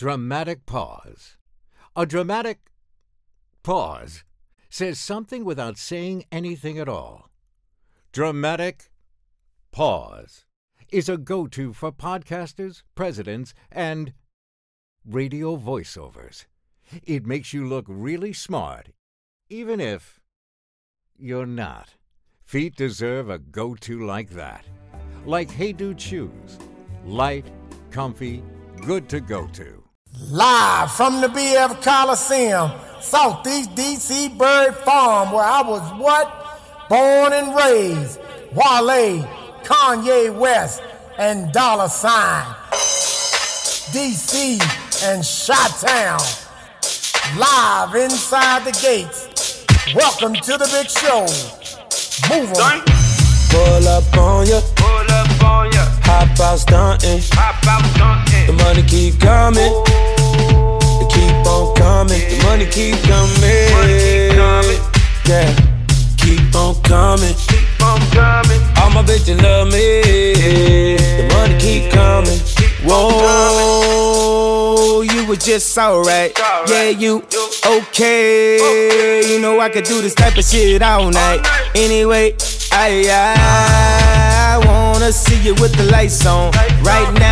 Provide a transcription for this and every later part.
Dramatic pause. A dramatic pause says something without saying anything at all. Dramatic pause is a go to for podcasters, presidents, and radio voiceovers. It makes you look really smart, even if you're not. Feet deserve a go to like that. Like Hey Dude Shoes. Light, comfy, good to go to. Live from the BF Coliseum, Southeast DC Bird Farm, where I was what? Born and raised. Wale, Kanye West, and Dollar Sign. DC and Shot Town. Live inside the gates. Welcome to the big show. Move on. Pull up on ya, Pull up on ya, hop out stunting. hop out stunting. The money keep coming, keep coming, Money keep coming. yeah, keep on coming. Keep on coming. All my bitches love me. The money keep coming. Whoa, you were just alright. Yeah, you okay. okay. You know I could do this type of shit all night. Anyway, I, I wanna see you with the lights on. Lights Right on, now, right for now.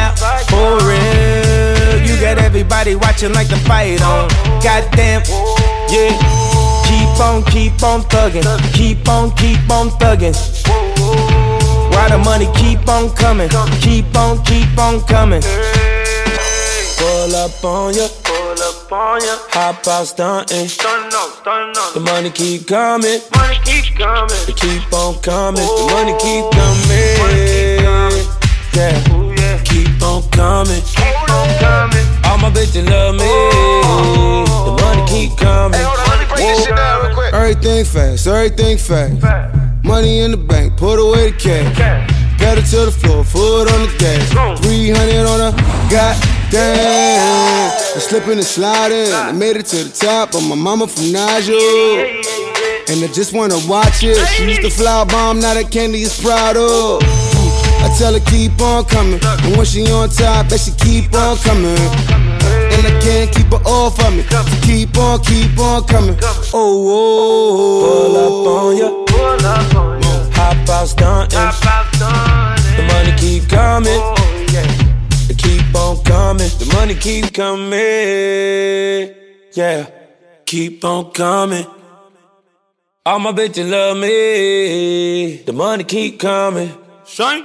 Real. You got everybody watching like the fight on. Goddamn, yeah. Keep on, keep on thugging. Keep on, keep on thugging. Why the money keep on coming? Keep on, keep on coming. Pull up on ya, Pull up on ya. hop out stunting. Stun up, stun up. The money keep coming, money keep coming. it keep on coming. The money keep coming. Yeah. Keep on coming. Keep on coming. All my bitches love me. The money keep coming. Money. Everything fast, everything fast. Fast. Money in the bank, put away the cash. Cash. Pedal to the floor, foot on the gas. 300 on a goddamn. I'm slipping and sliding. I made it to the top, but my mama from Nigel. And I just wanna watch it. She used to fly bomb, now that candy is proud of. I tell her keep on coming. And when she on top, that she keep on coming. And I can't keep her off of me. So keep on, keep on coming. Oh, oh, oh. Pull up on ya, Pull up on ya. hop out stunting. Hop out stunting. The money keep coming. Oh, yeah. It keep on coming. The money keep coming. Yeah, keep on coming. All my bitches love me. The money keep coming. Shine.